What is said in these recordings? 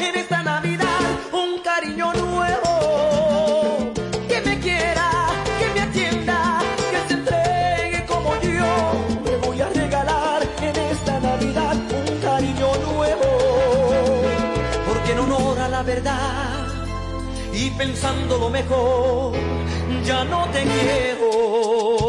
en esta Navidad un cariño nuevo. Que me quiera, que me atienda, que se entregue como yo. Le voy a regalar en esta Navidad un cariño nuevo. Porque en honor a la verdad y pensando lo mejor, ya no te quiero.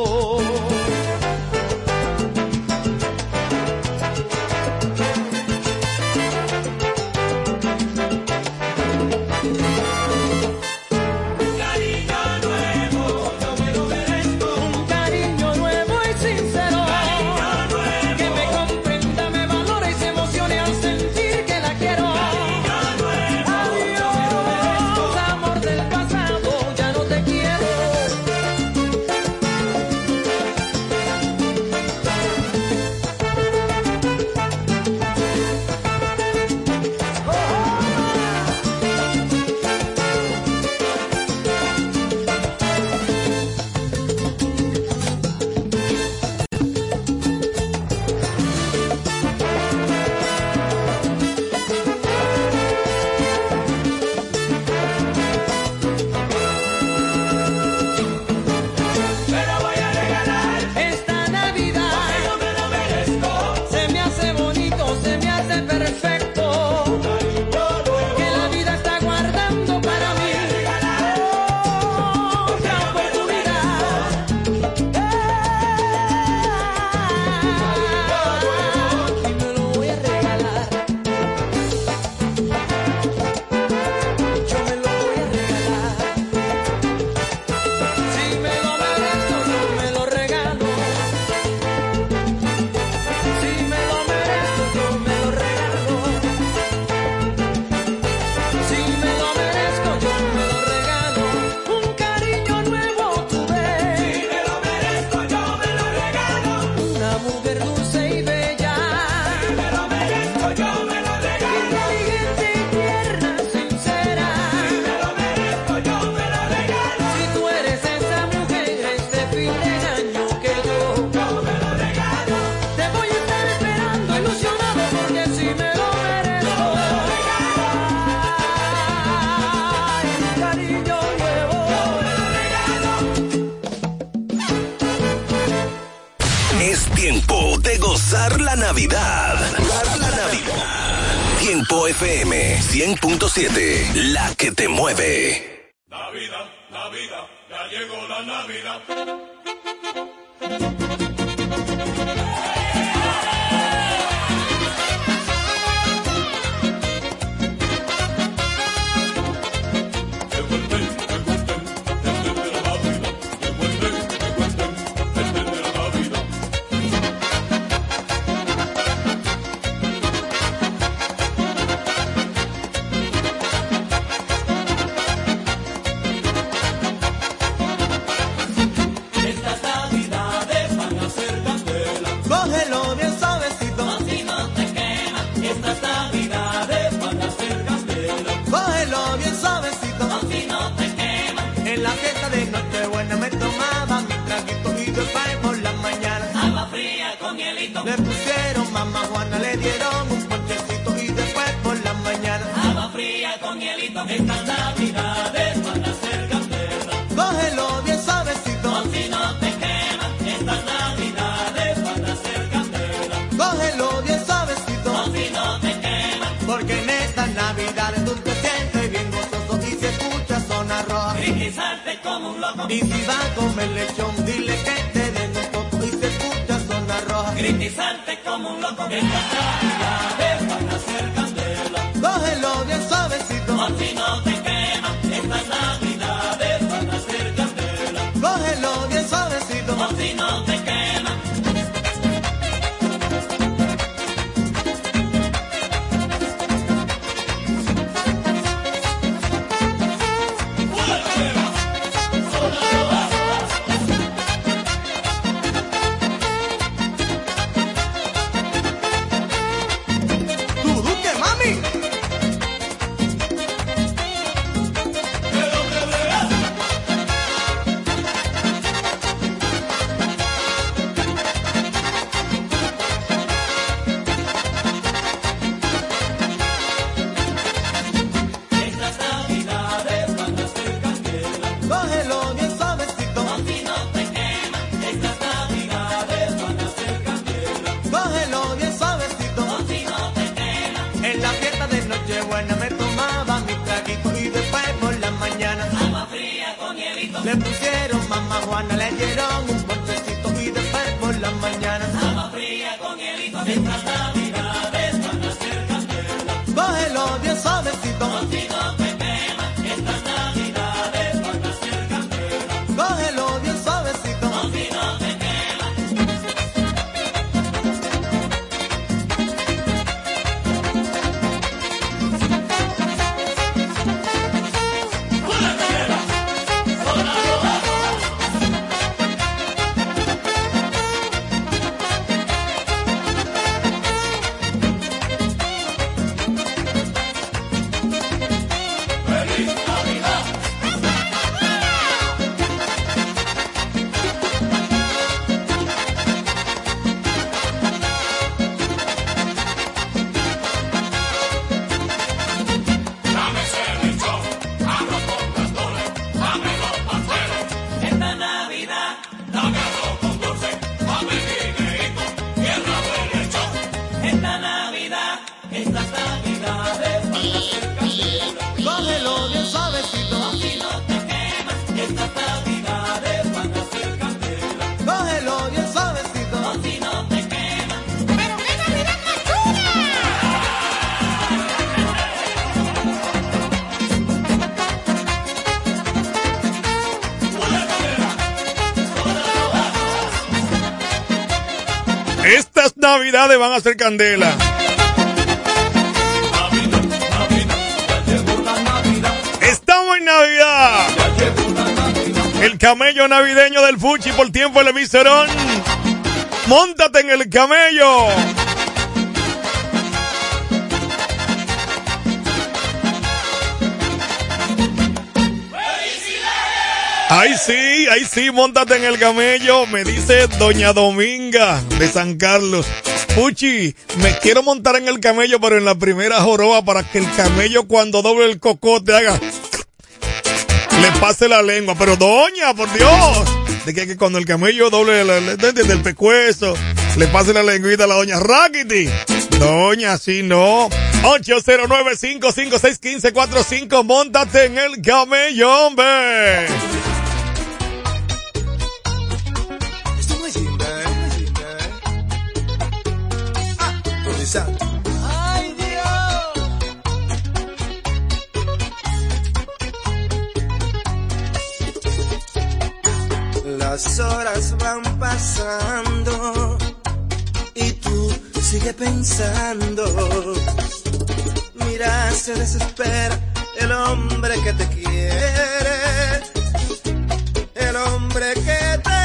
FM 100.7, la que te mueve. van a hacer candela. Estamos en Navidad. El camello navideño del Fuchi por tiempo el Vicerón. Móntate en el camello. Ay sí, ay sí, montate en el camello, me dice Doña Dominga de San Carlos. Muchi, me quiero montar en el camello, pero en la primera joroba para que el camello cuando doble el cocote haga... Le pase la lengua, pero doña, por Dios. De que, que cuando el camello doble la, la, del pescuezo, le pase la lengüita a la doña Rackety. Doña, si sí, no. 809-556-1545, montate en el camello, hombre. Las horas van pasando y tú sigues pensando. Mira, se desespera el hombre que te quiere, el hombre que te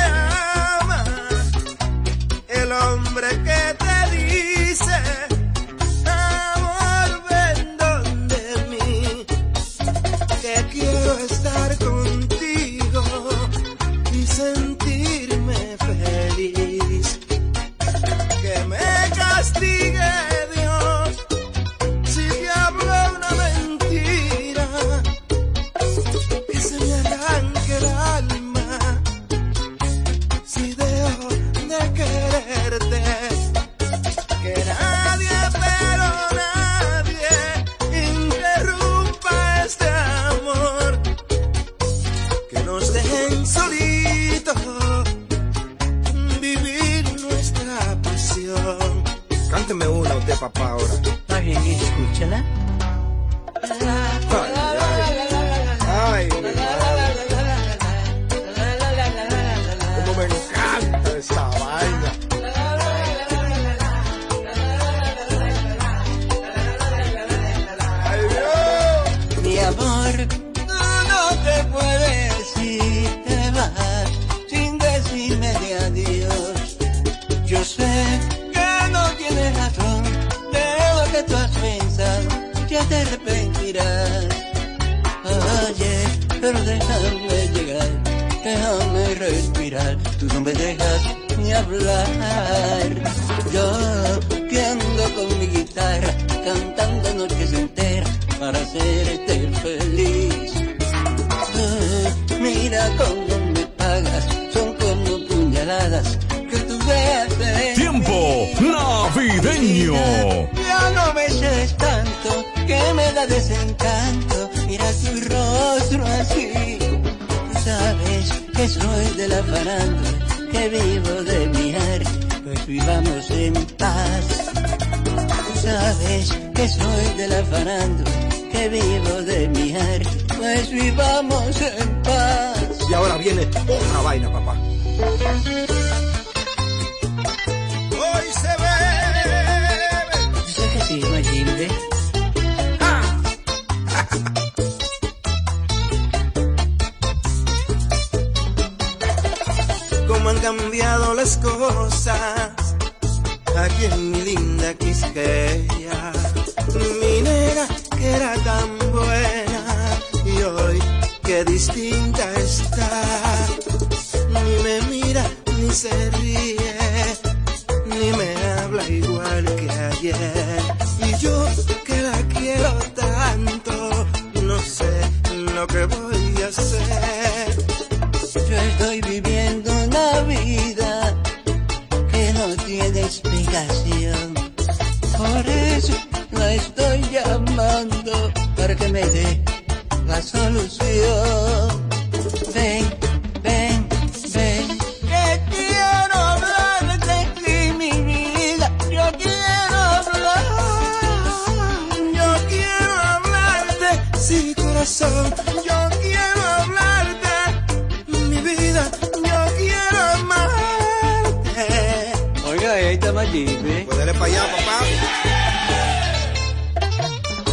te me lleve. Para pues allá, papá.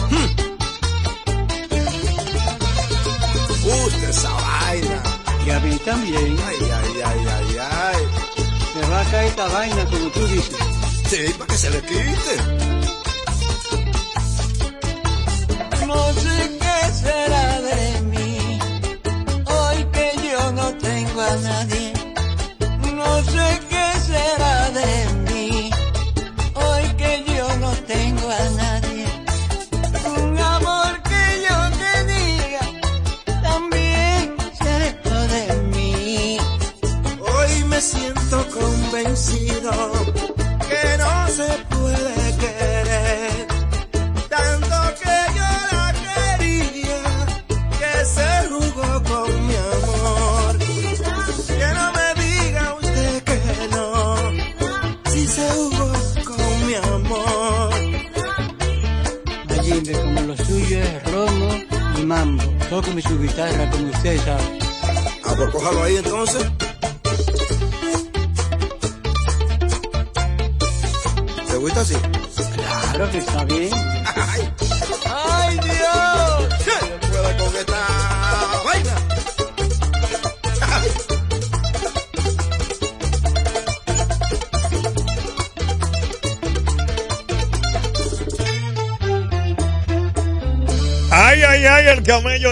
Hmm. Uh, Gusta esa vaina. Y a mí también. Ay, ay, ay, ay, ay. Me va a caer esta vaina, como tú dices. Sí, para que se le quite. No sé qué será de mí. Hoy que yo no tengo a nadie. Hello, entonces.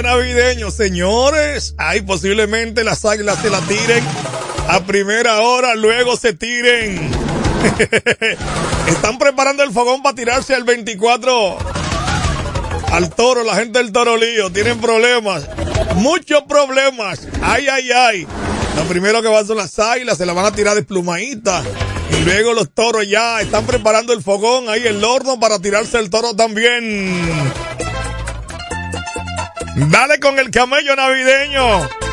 regalo navideño, señores. Ahí posiblemente las águilas se la tiren a primera hora, luego se tiren. Están preparando el fogón para tirarse al 24 al toro, la gente del torolío. Tienen problemas, muchos problemas. Ay, ay, ay. Lo primero que van son las águilas, se la van a tirar desplumadita. Y luego los toros ya están preparando el fogón ahí, el horno para tirarse el toro también. Dale con el camello navideño.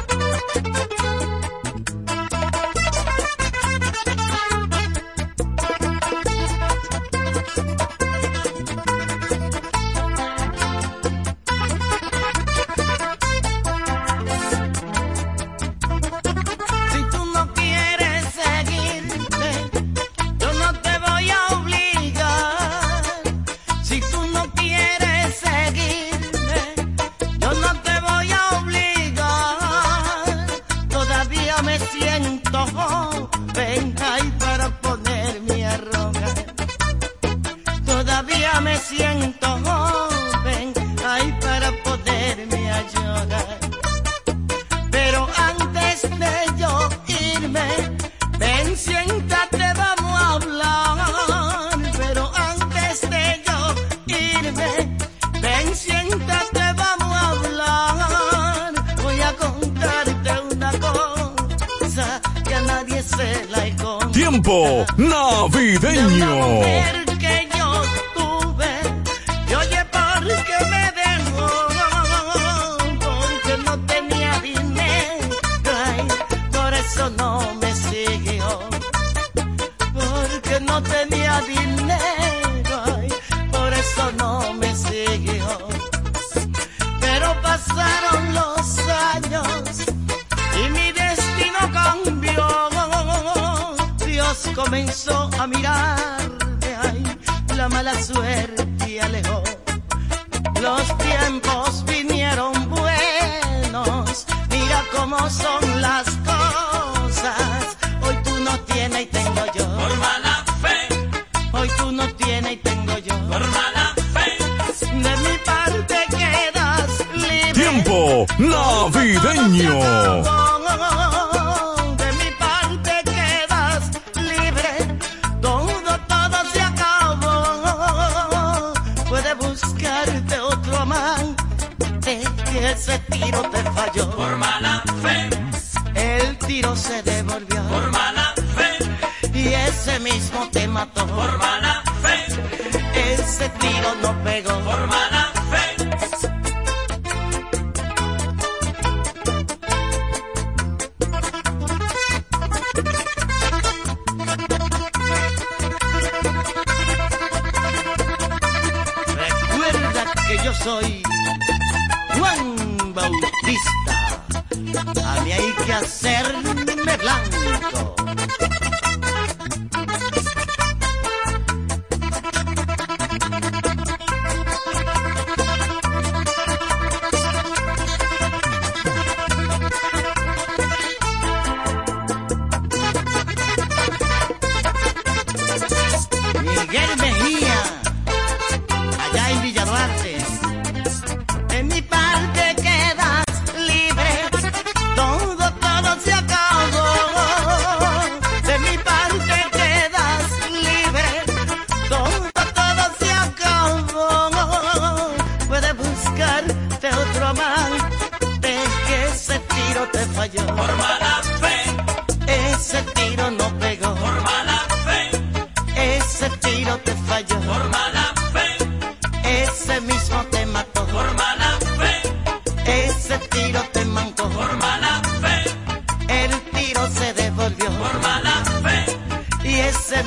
navideño.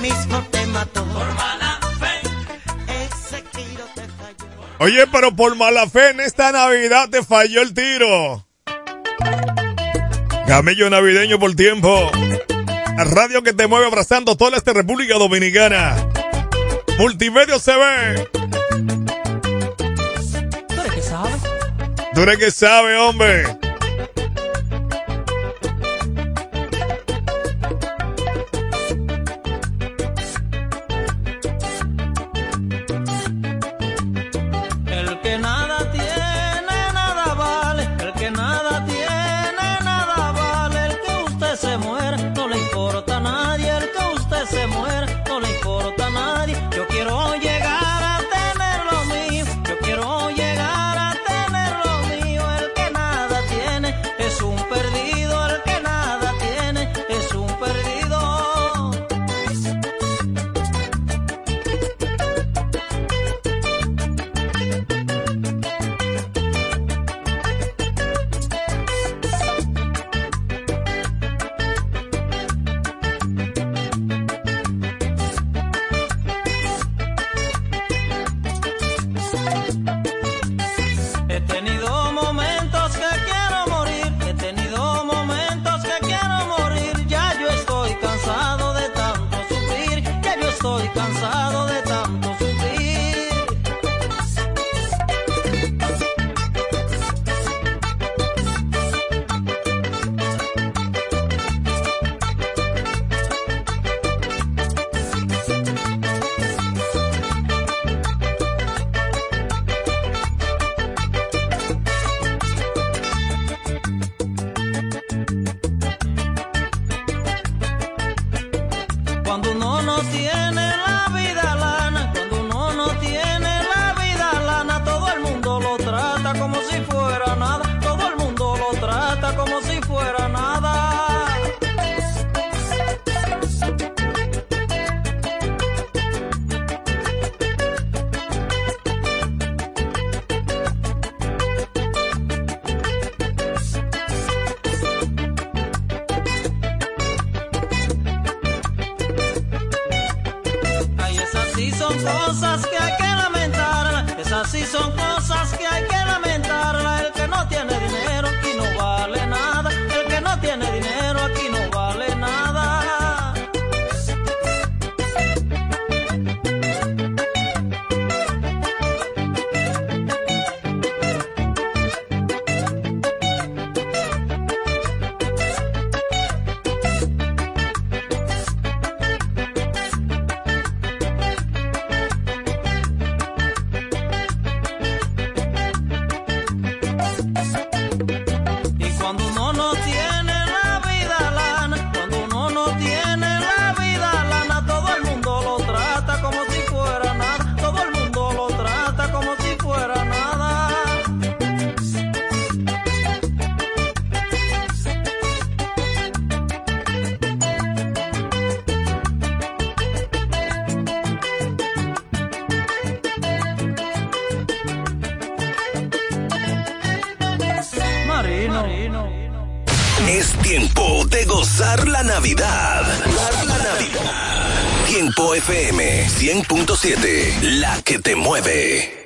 Por mala fe. Ese tiro te falló. Oye, pero por mala fe en esta Navidad te falló el tiro. Camello navideño por tiempo. Radio que te mueve abrazando toda esta República Dominicana. Multimedia se ve. ¿Tú eres que sabe? ¿Tú eres que sabe, hombre? 7, la que te mueve.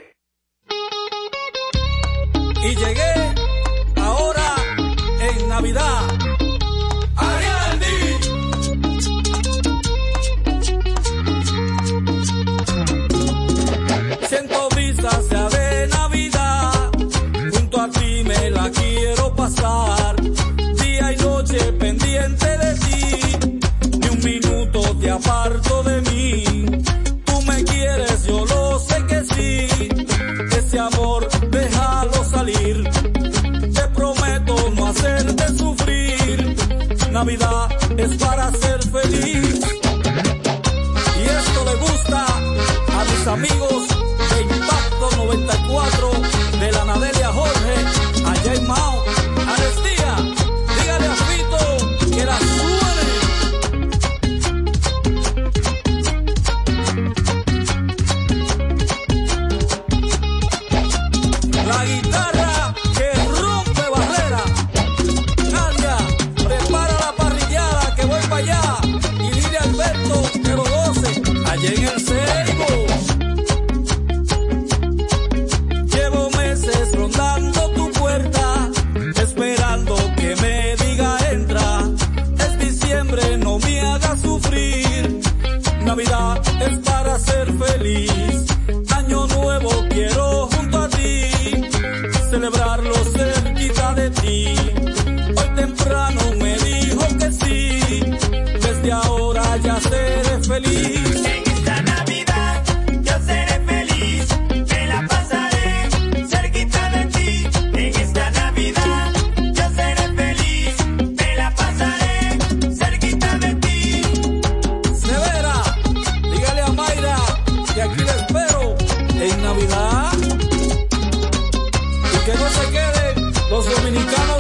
que no se queden los dominicanos.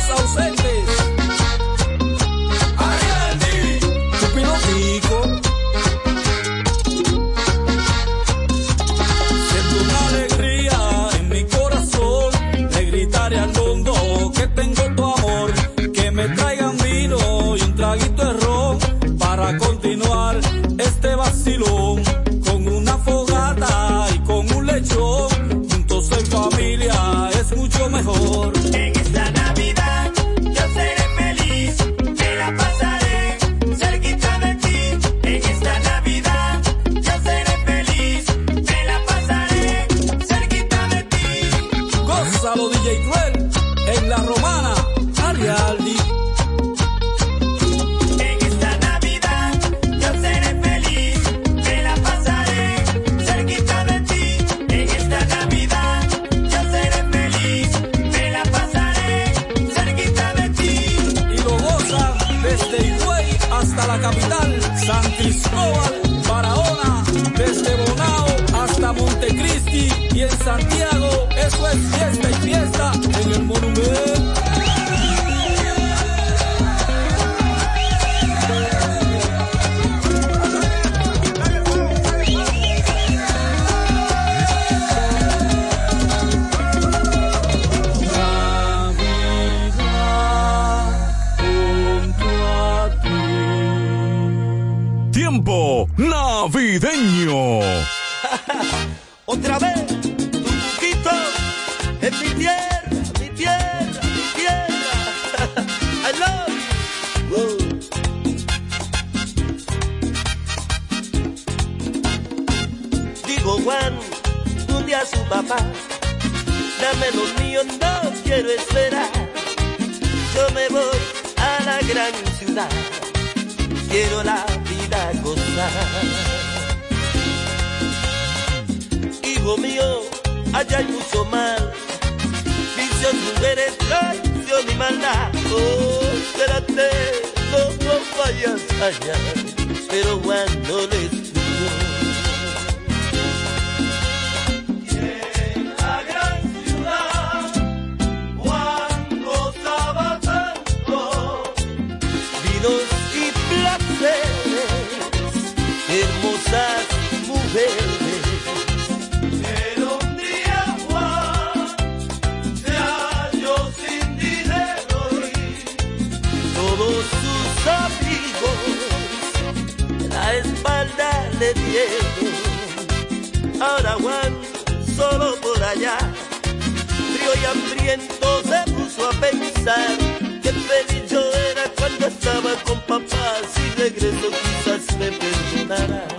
frío y hambriento se puso a pensar. Que feliz yo era cuando estaba con papá, si regreso quizás me perdonará.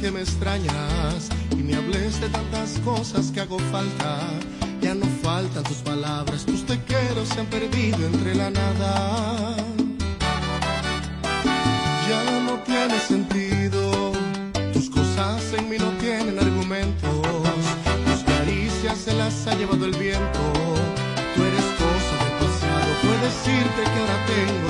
que me extrañas y me hables de tantas cosas que hago falta. Ya no faltan tus palabras, tus te se han perdido entre la nada. Ya no tiene sentido, tus cosas en mí no tienen argumentos. Tus caricias se las ha llevado el viento. Tú eres cosa del pasado, puedes decirte que ahora tengo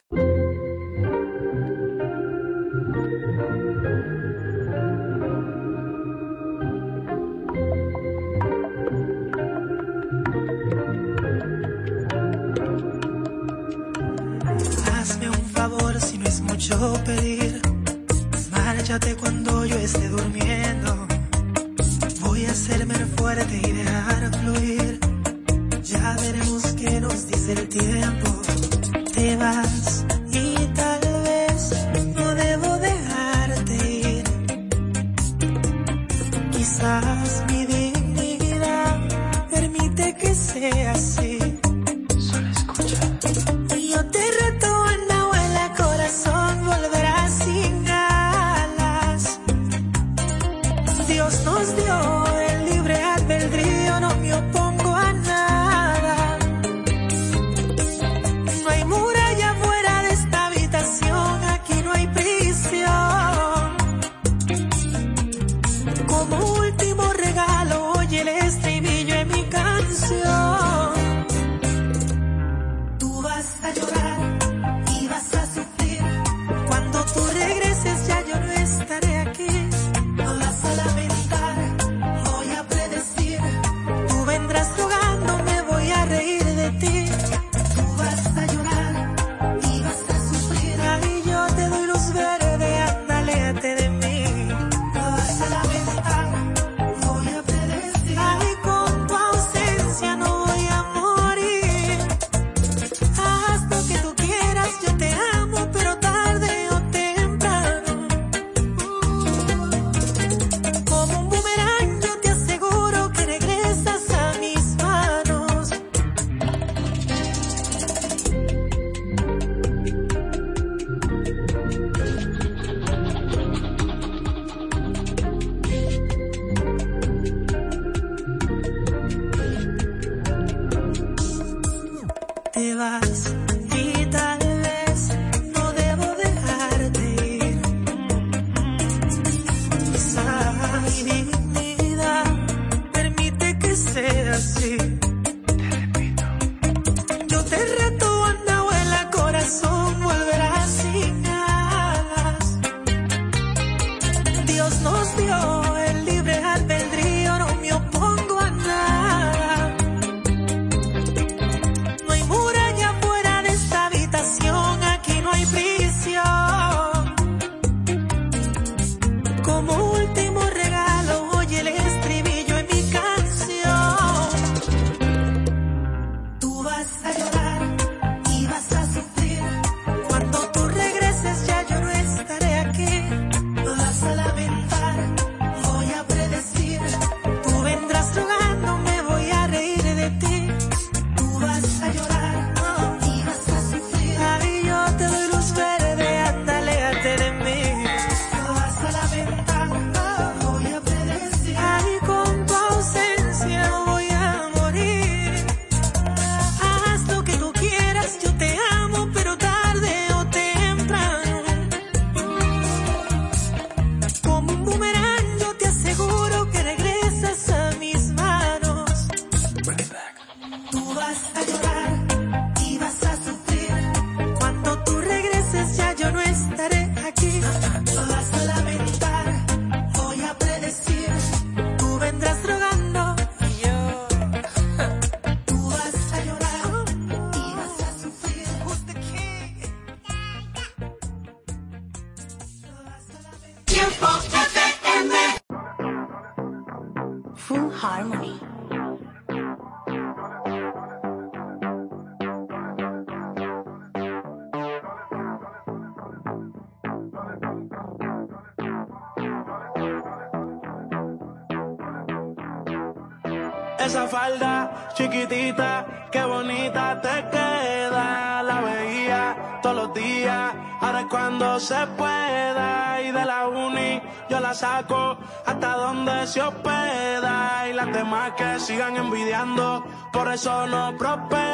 chiquitita, qué bonita te queda. La veía todos los días. Ahora es cuando se pueda. Y de la uni yo la saco hasta donde se hospeda. Y las demás que sigan envidiando, por eso no prosperan.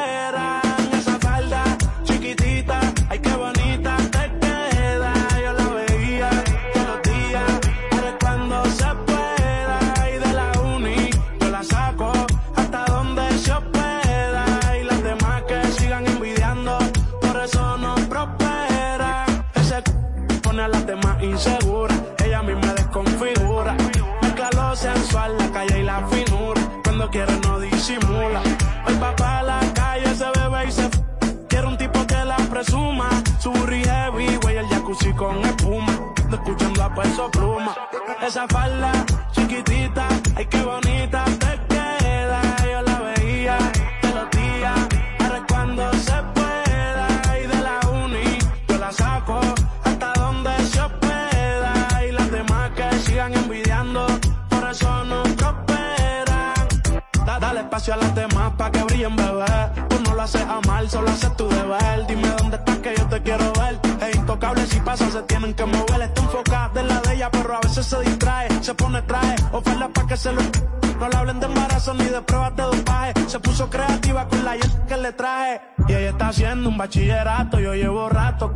A las demás inseguras. Ella a mí me desconfigura. Mezcla lo sensual, la calle y la finura. Cuando quiere no disimula. Hoy va pa' la calle, se bebe y se f Quiero un tipo que la presuma. Su burri heavy, güey, el jacuzzi con espuma. Escuchando a peso pluma. Esa falda chiquitita, ay qué bonita espacio a las demás pa' que brillen, bebé. Tú no lo haces a mal, solo haces tu deber. Dime dónde estás que yo te quiero ver. Es intocable si pasa, se tienen que mover. Está enfocada en la de ella, pero a veces se distrae. Se pone traje, oferta pa' que se lo. No le hablen de embarazo ni de pruebas de dopaje. Se puso creativa con la que le traje. Y ella está haciendo un bachillerato, yo llevo rato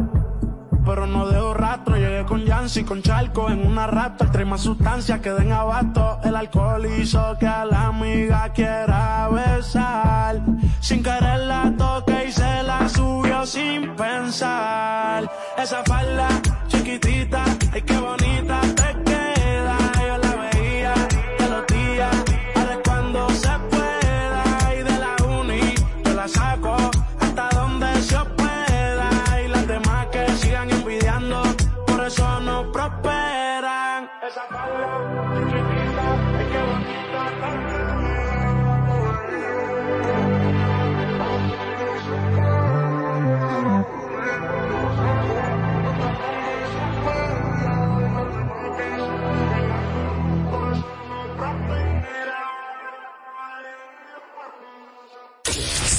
pero no dejo rastro. Llegué con Yancy, con Charco en una rato. Trae más sustancias que den abasto. El alcohol hizo que a la amiga quiera besar. Sin querer la toque y se la subió sin pensar. Esa falda chiquitita, ay qué bonita te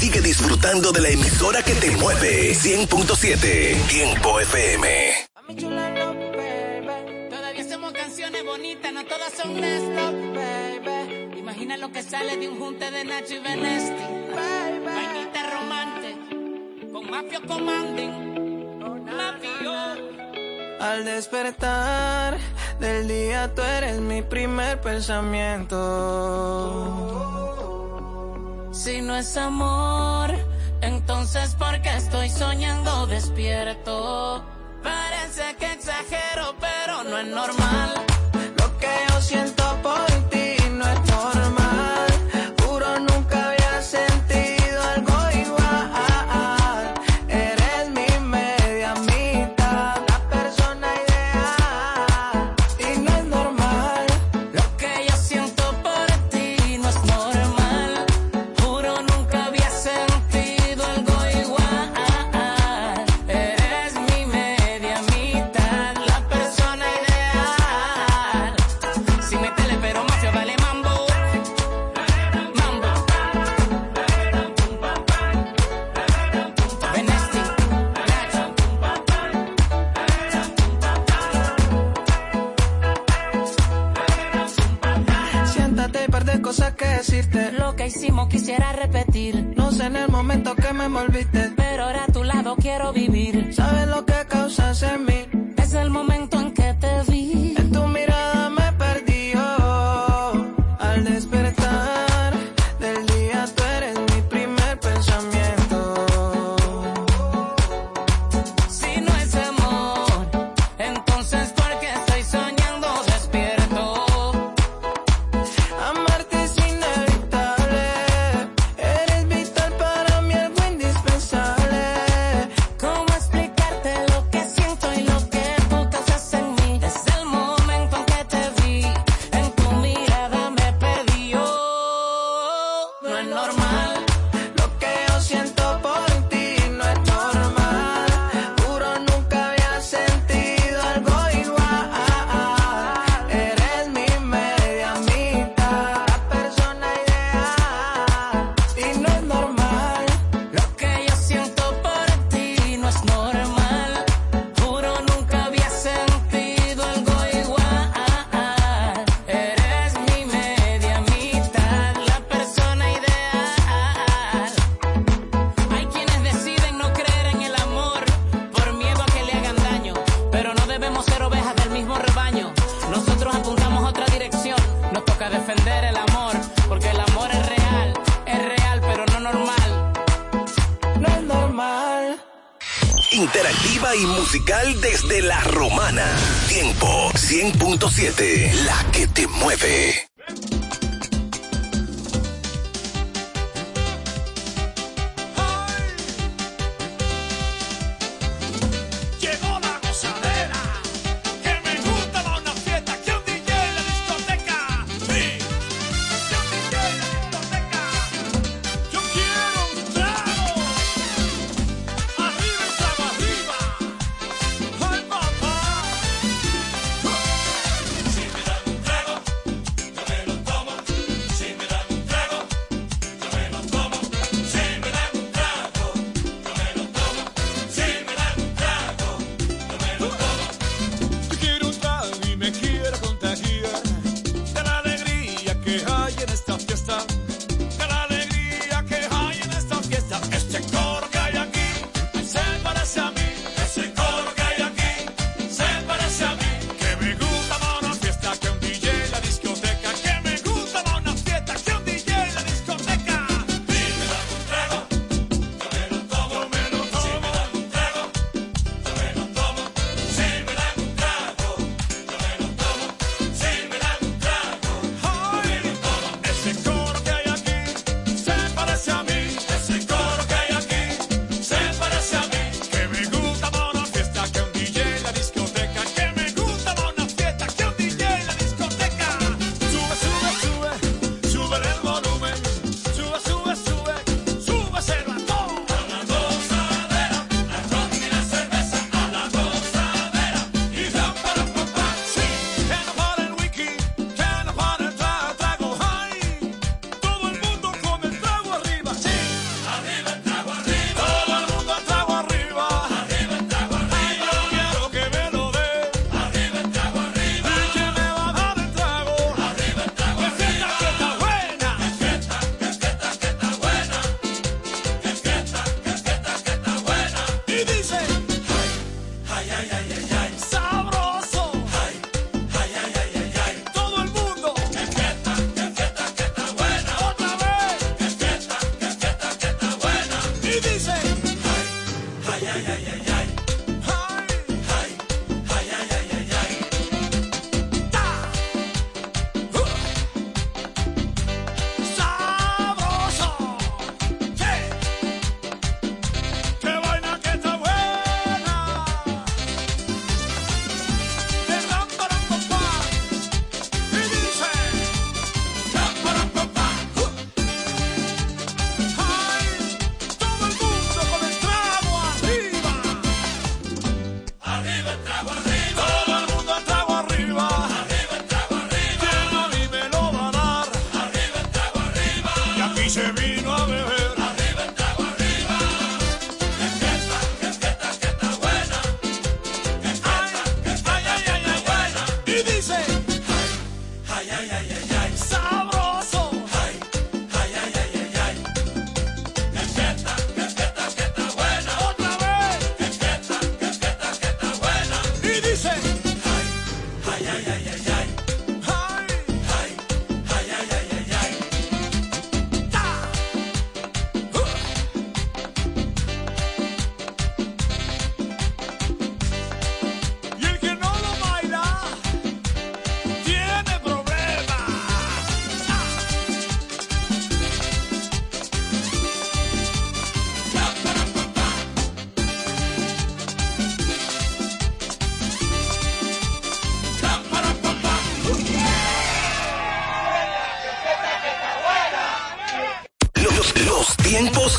Sigue disfrutando de la emisora que te mueve. 100.7 Tiempo FM. Todavía hacemos canciones bonitas, no todas son Néstor, baby. Imagina lo que sale de un junte de Nacho y Benesti. Vainita romante, con Mafio Commanding. Mafio. Al despertar del día tú eres mi primer pensamiento. Si no es amor, entonces ¿por qué estoy soñando despierto? Parece que exagero, pero no es normal. Lo que yo siento por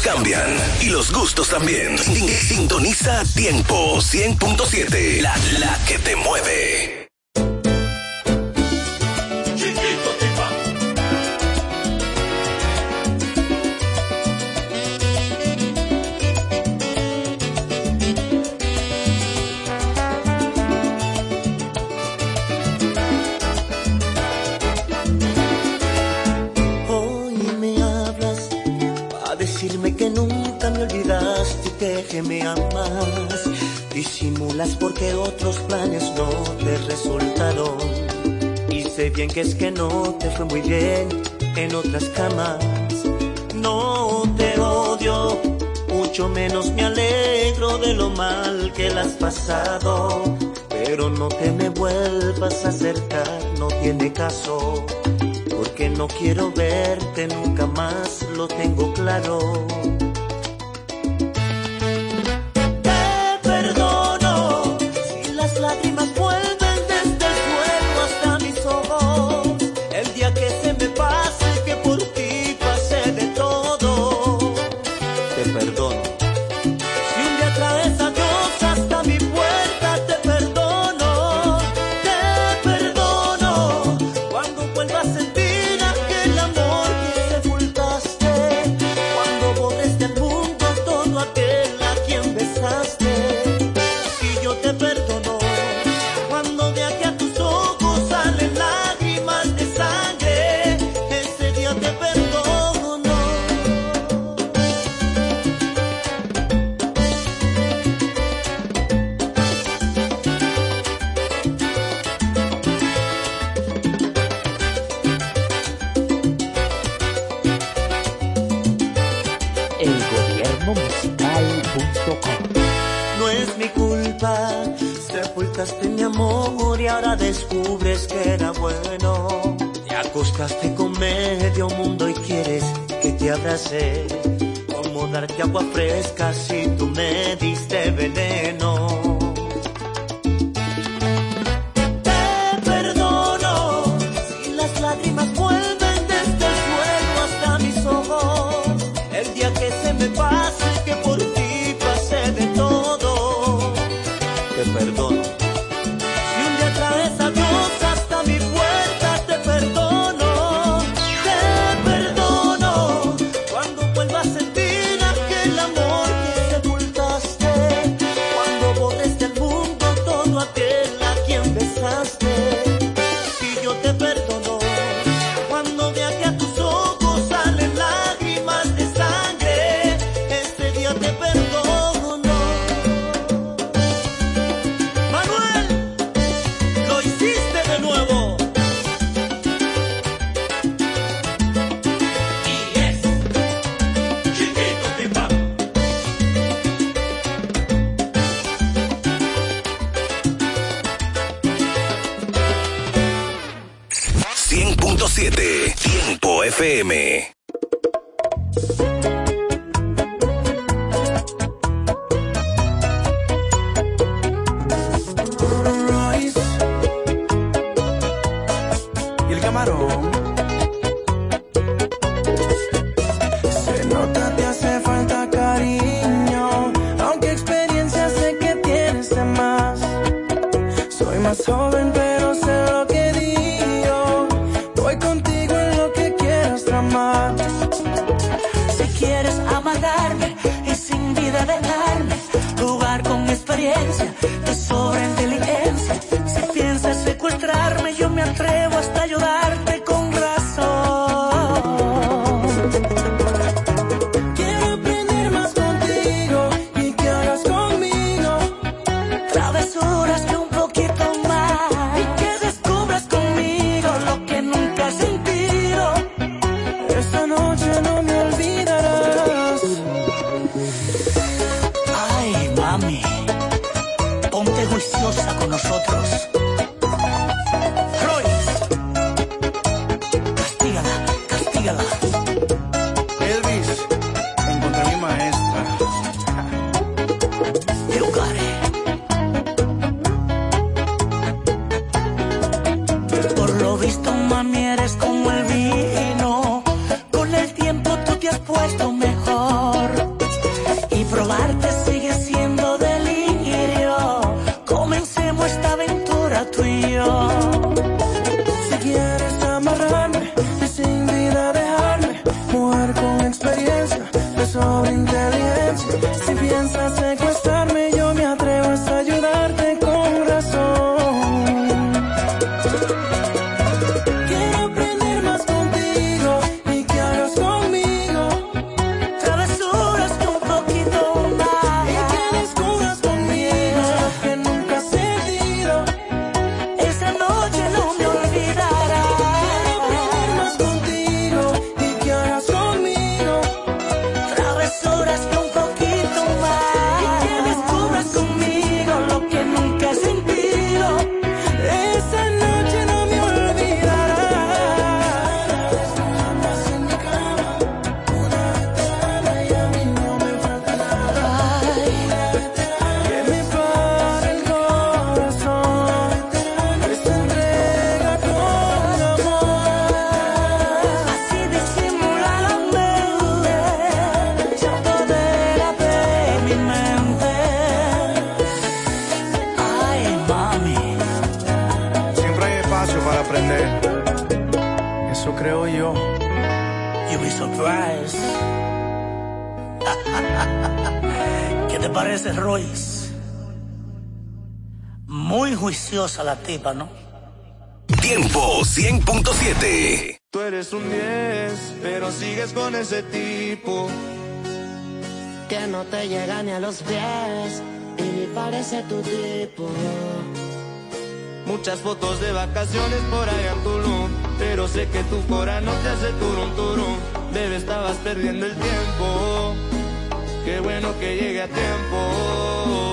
cambian y los gustos también. Sintoniza Tiempo 100.7, la, la que te mueve. Dicen que es que no te fue muy bien en otras camas. No te odio, mucho menos me alegro de lo mal que la has pasado. Pero no te me vuelvas a acercar, no tiene caso. Porque no quiero verte nunca más, lo tengo claro. La tipa, ¿no? Tiempo 100.7. Tú eres un 10, pero sigues con ese tipo. Que no te llega ni a los pies y ni parece tu tipo. Muchas fotos de vacaciones por allá en Tulum. Pero sé que tu cora no te hace turum turum. Bebé, estabas perdiendo el tiempo. Qué bueno que llegue a tiempo.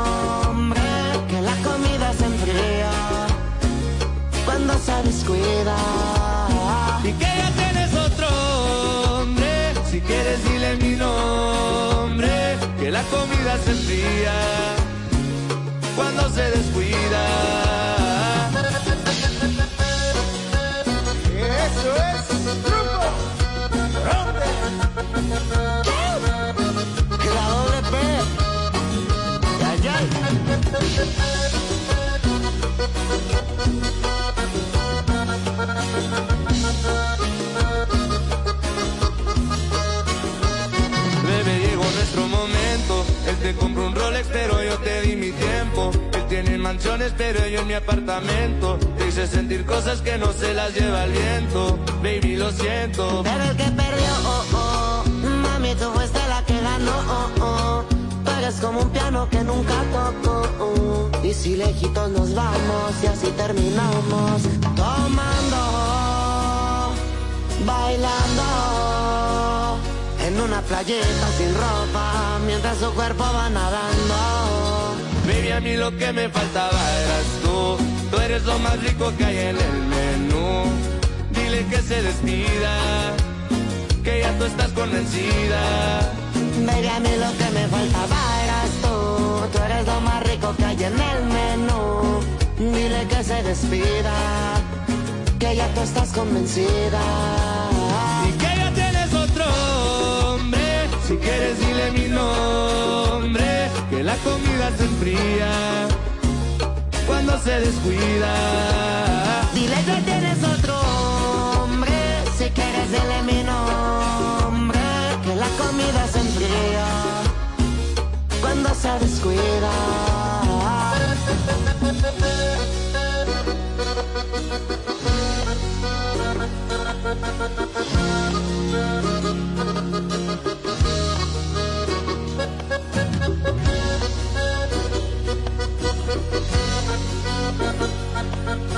descuida. Y que ya tienes otro hombre, si quieres dile mi nombre, que la comida se enfría cuando se descuida. Eso es truco. La doble P. Ya, ya. Tiene mansiones, pero yo en mi apartamento. Te sentir cosas que no se las lleva el viento. Baby, lo siento. Pero el que perdió, oh, oh. Mami, tú fuiste la que ganó, oh, oh. Tú eres como un piano que nunca tocó. oh. Y si lejitos nos vamos y así terminamos. Tomando, bailando. En una playeta sin ropa, mientras su cuerpo va nadando. Baby, a mí lo que me faltaba eras tú. Tú eres lo más rico que hay en el menú. Dile que se despida, que ya tú estás convencida. Baby, a mí lo que me faltaba eras tú. Tú eres lo más rico que hay en el menú. Dile que se despida, que ya tú estás convencida. Y que ya tienes otro hombre, si quieres dile mi nombre, la comida se enfría cuando se descuida. Dile que tienes otro hombre, si quieres dile mi nombre, que la comida se enfría cuando se descuida.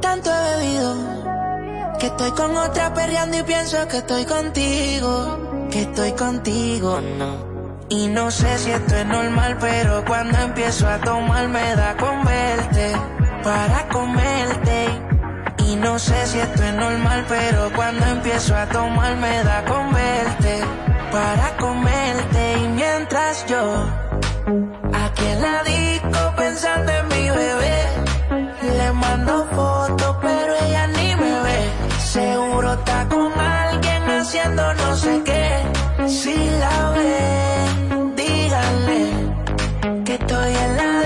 Tanto he bebido que estoy con otra perreando y pienso que estoy contigo, que estoy contigo, no. Y no sé si esto es normal, pero cuando empiezo a tomar me da con verte para comerte. Y no sé si esto es normal, pero cuando empiezo a tomar me da con verte para comerte. Y mientras yo aquí en la disco pensando en mi bebé, le mando fotos, pero ella ni me ve. Seguro está con alguien haciendo no sé qué. Si la ven, díganle que estoy en la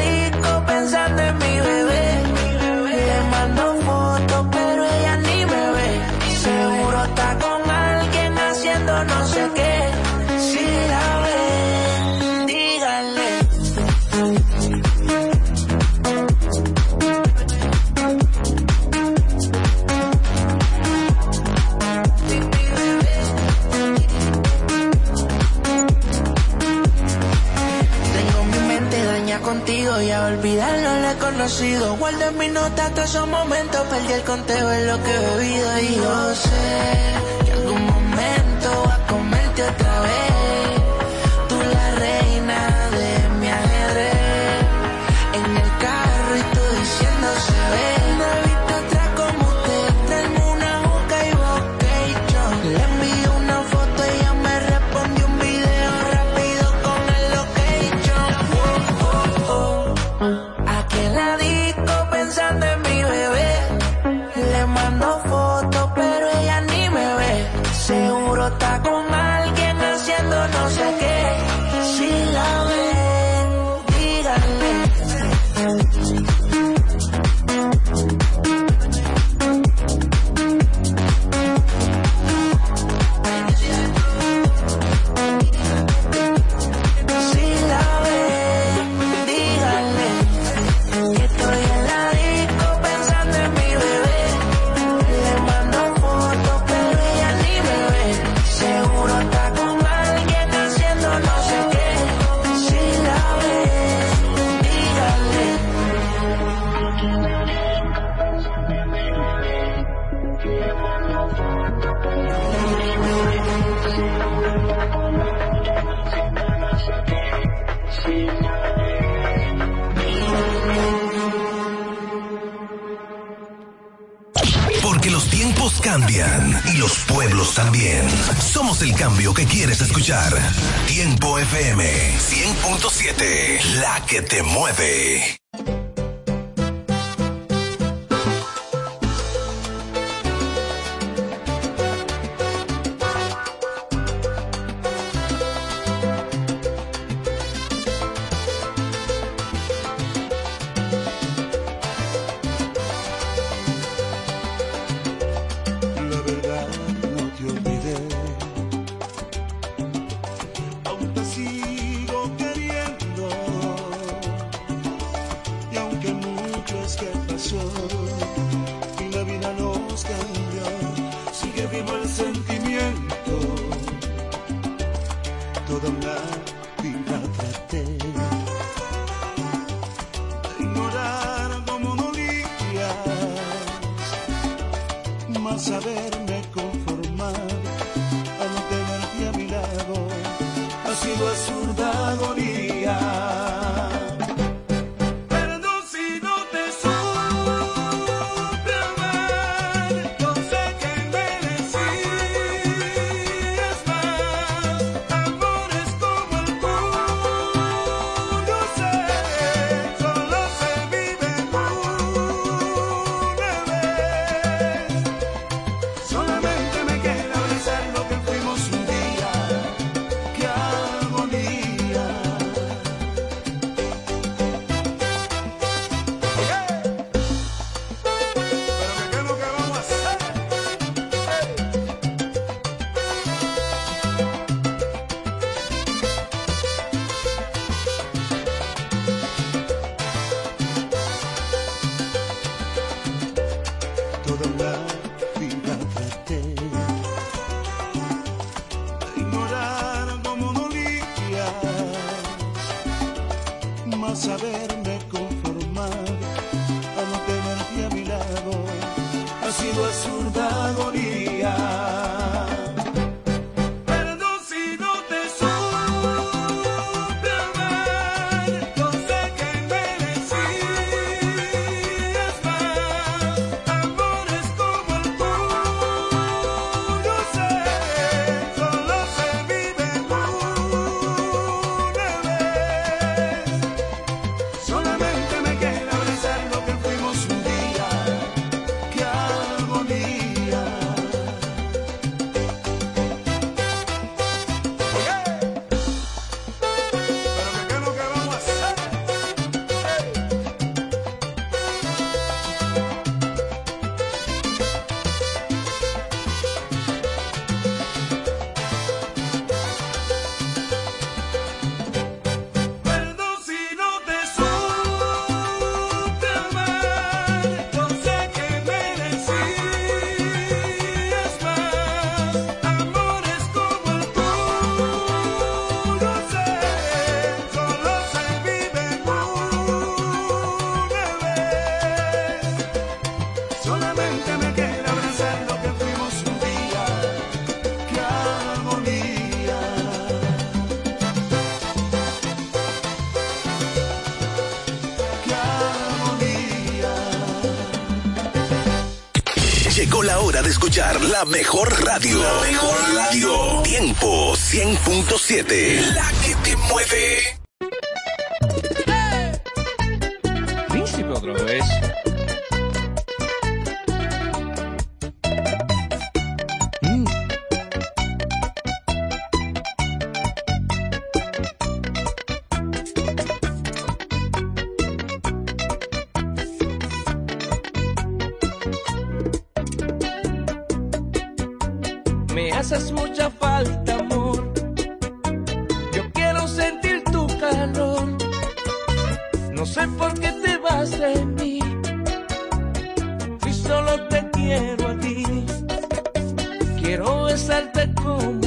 olvidarlo lo he conocido. Guardo en mi nota todos esos momentos, perdí el conteo en lo que he bebido y yo sé que quieres escuchar. Tiempo FM 100.7, la que te mueve. de escuchar la mejor radio. La mejor radio. Tiempo 100.7. La que te mueve. de mí. Si solo te quiero a ti, quiero besarte como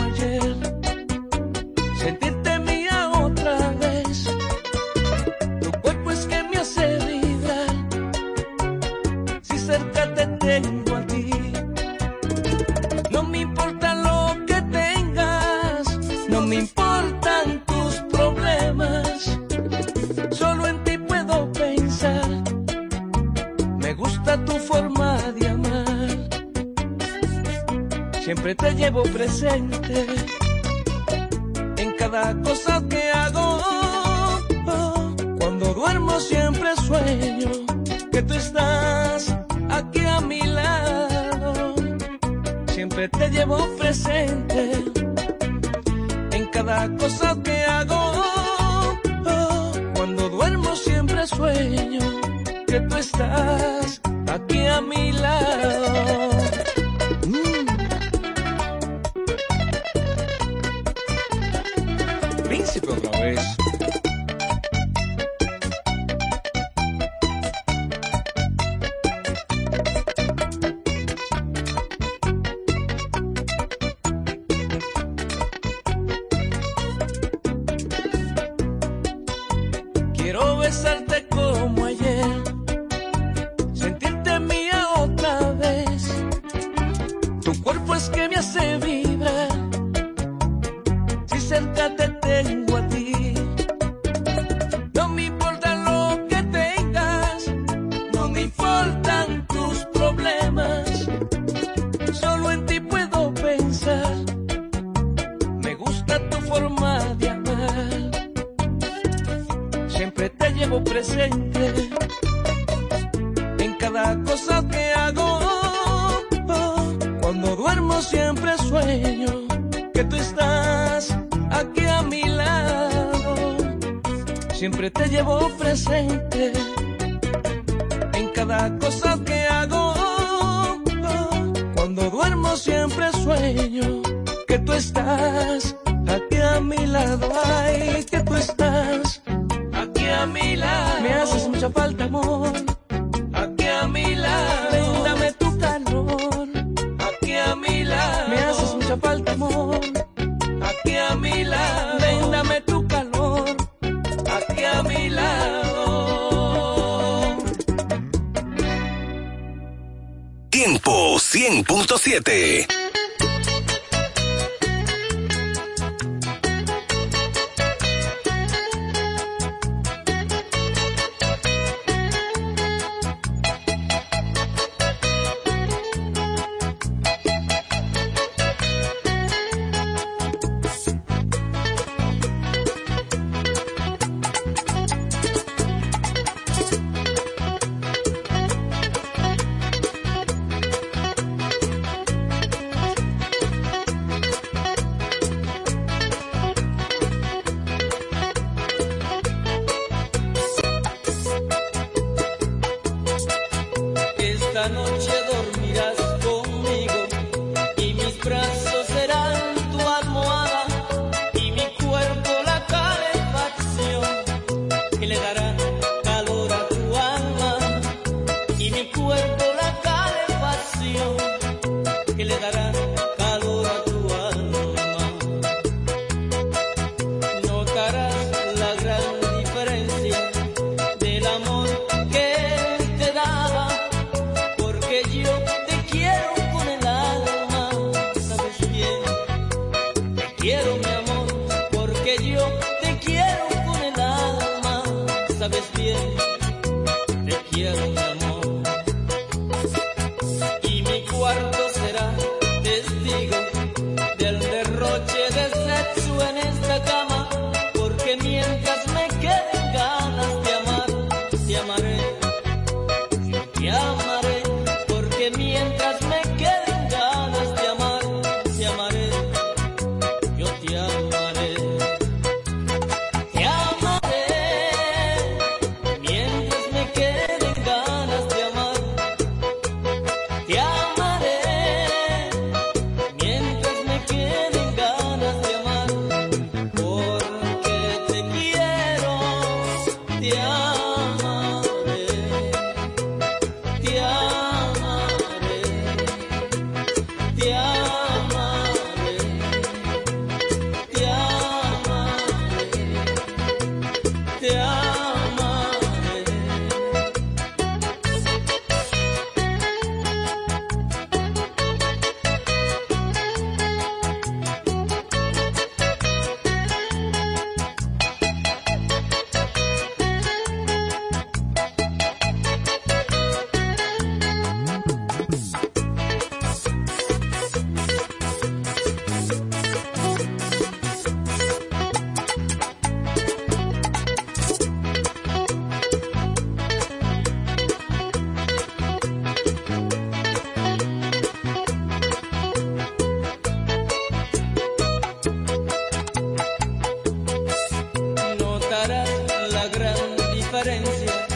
gran diferencia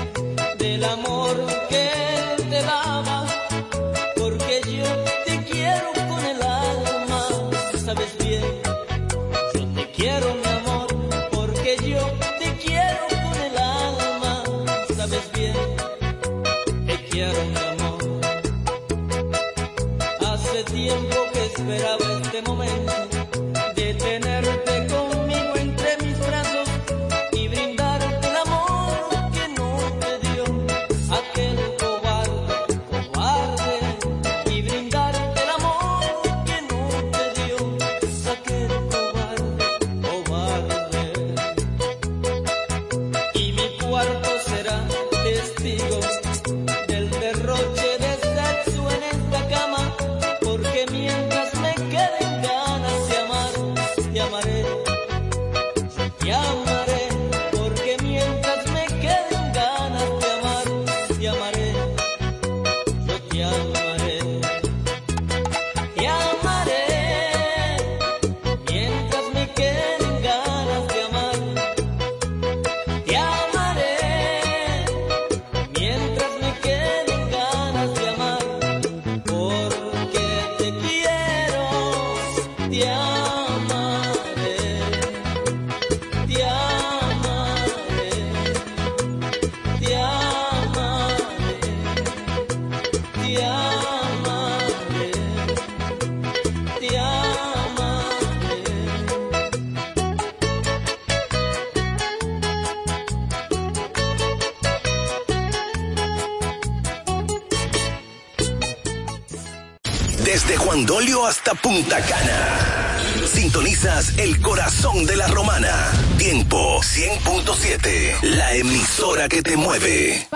del amor que que te mueve.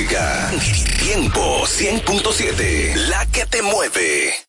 Música. Tiempo 100.7, la que te mueve.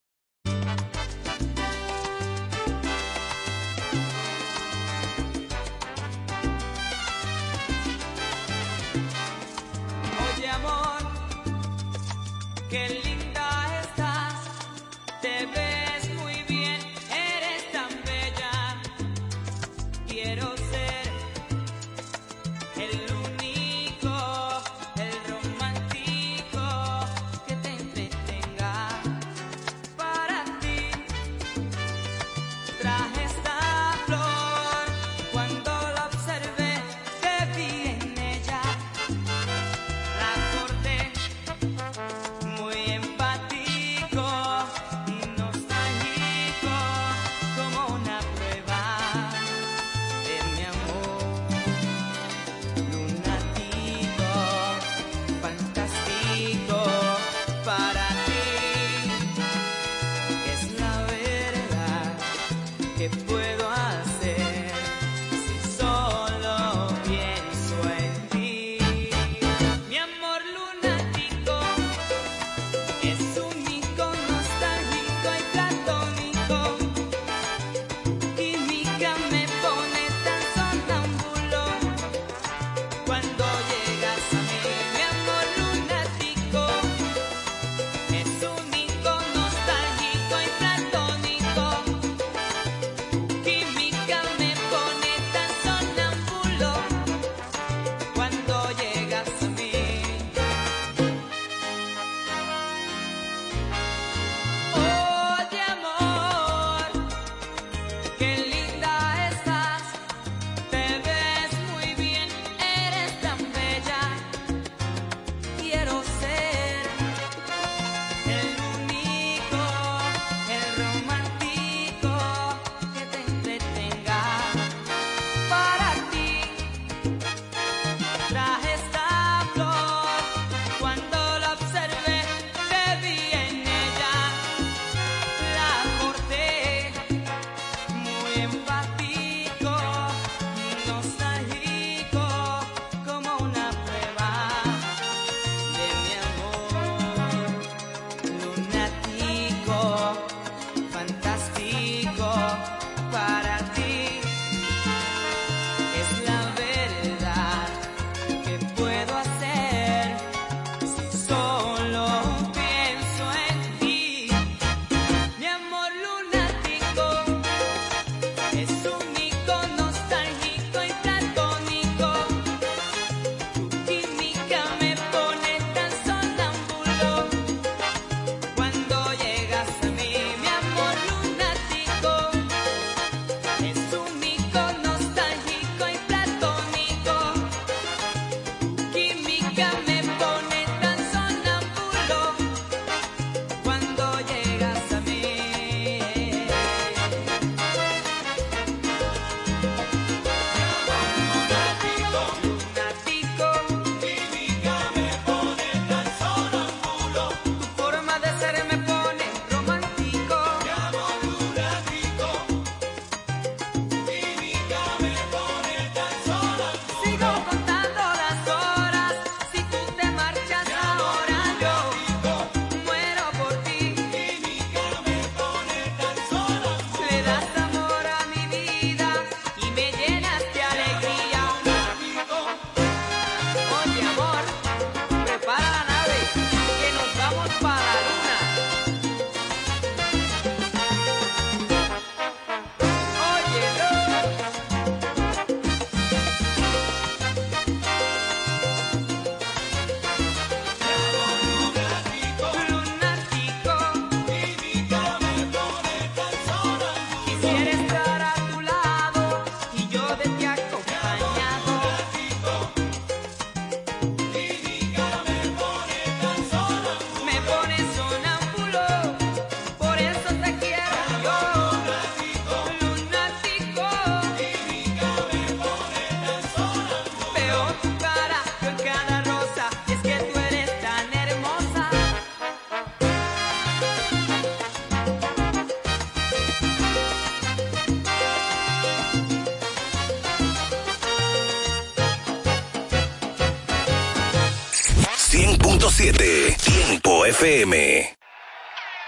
100.7 Tiempo FM.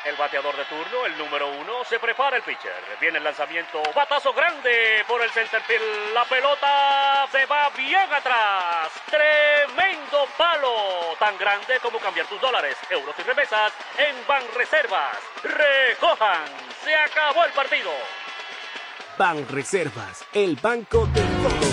El bateador de turno, el número uno, se prepara el pitcher. Viene el lanzamiento, batazo grande por el centerfield. La pelota se va bien atrás. Tremendo palo, tan grande como cambiar tus dólares, euros y remesas en Banreservas. Recojan, se acabó el partido. Ban Reservas, el banco de todos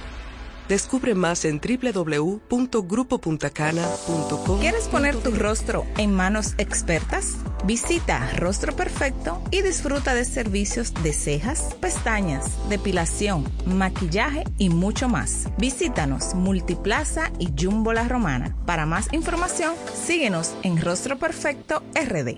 Descubre más en www.grupopuntacana.com. ¿Quieres poner tu rostro en manos expertas? Visita Rostro Perfecto y disfruta de servicios de cejas, pestañas, depilación, maquillaje y mucho más. Visítanos Multiplaza y Jumbo La Romana. Para más información, síguenos en Rostro Perfecto RD.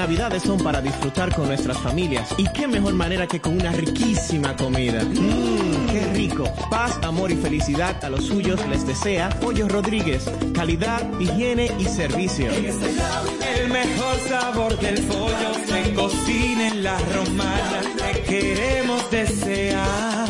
Navidades son para disfrutar con nuestras familias y qué mejor manera que con una riquísima comida. Mmm, qué rico. Paz, amor y felicidad a los suyos les desea Pollo Rodríguez. Calidad, higiene y servicio. Mejor sabor del pollo se cocina en la romana. Te queremos desear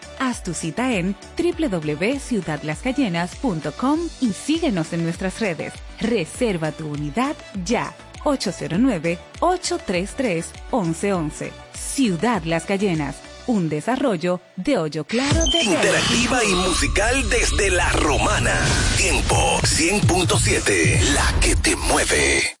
Haz tu cita en www.ciudadlascayenas.com y síguenos en nuestras redes. Reserva tu unidad ya. 809-833-1111. Ciudad Las Cayenas un desarrollo de Hoyo Claro de Interactiva y musical desde La Romana. Tiempo 100.7, la que te mueve.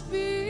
spirit.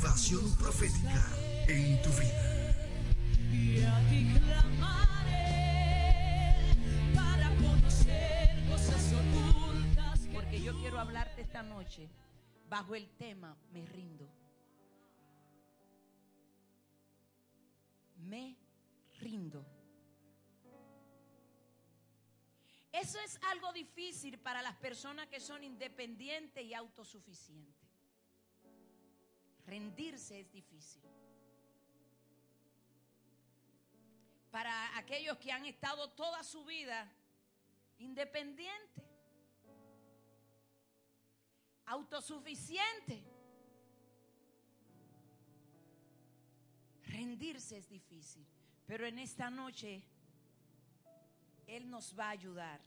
Activación profética en tu vida. Y a ti clamaré para conocer cosas ocultas. Porque yo quiero hablarte esta noche bajo el tema Me rindo. Me rindo. Eso es algo difícil para las personas que son independientes y autosuficientes. Rendirse es difícil. Para aquellos que han estado toda su vida independientes, autosuficientes, rendirse es difícil. Pero en esta noche Él nos va a ayudar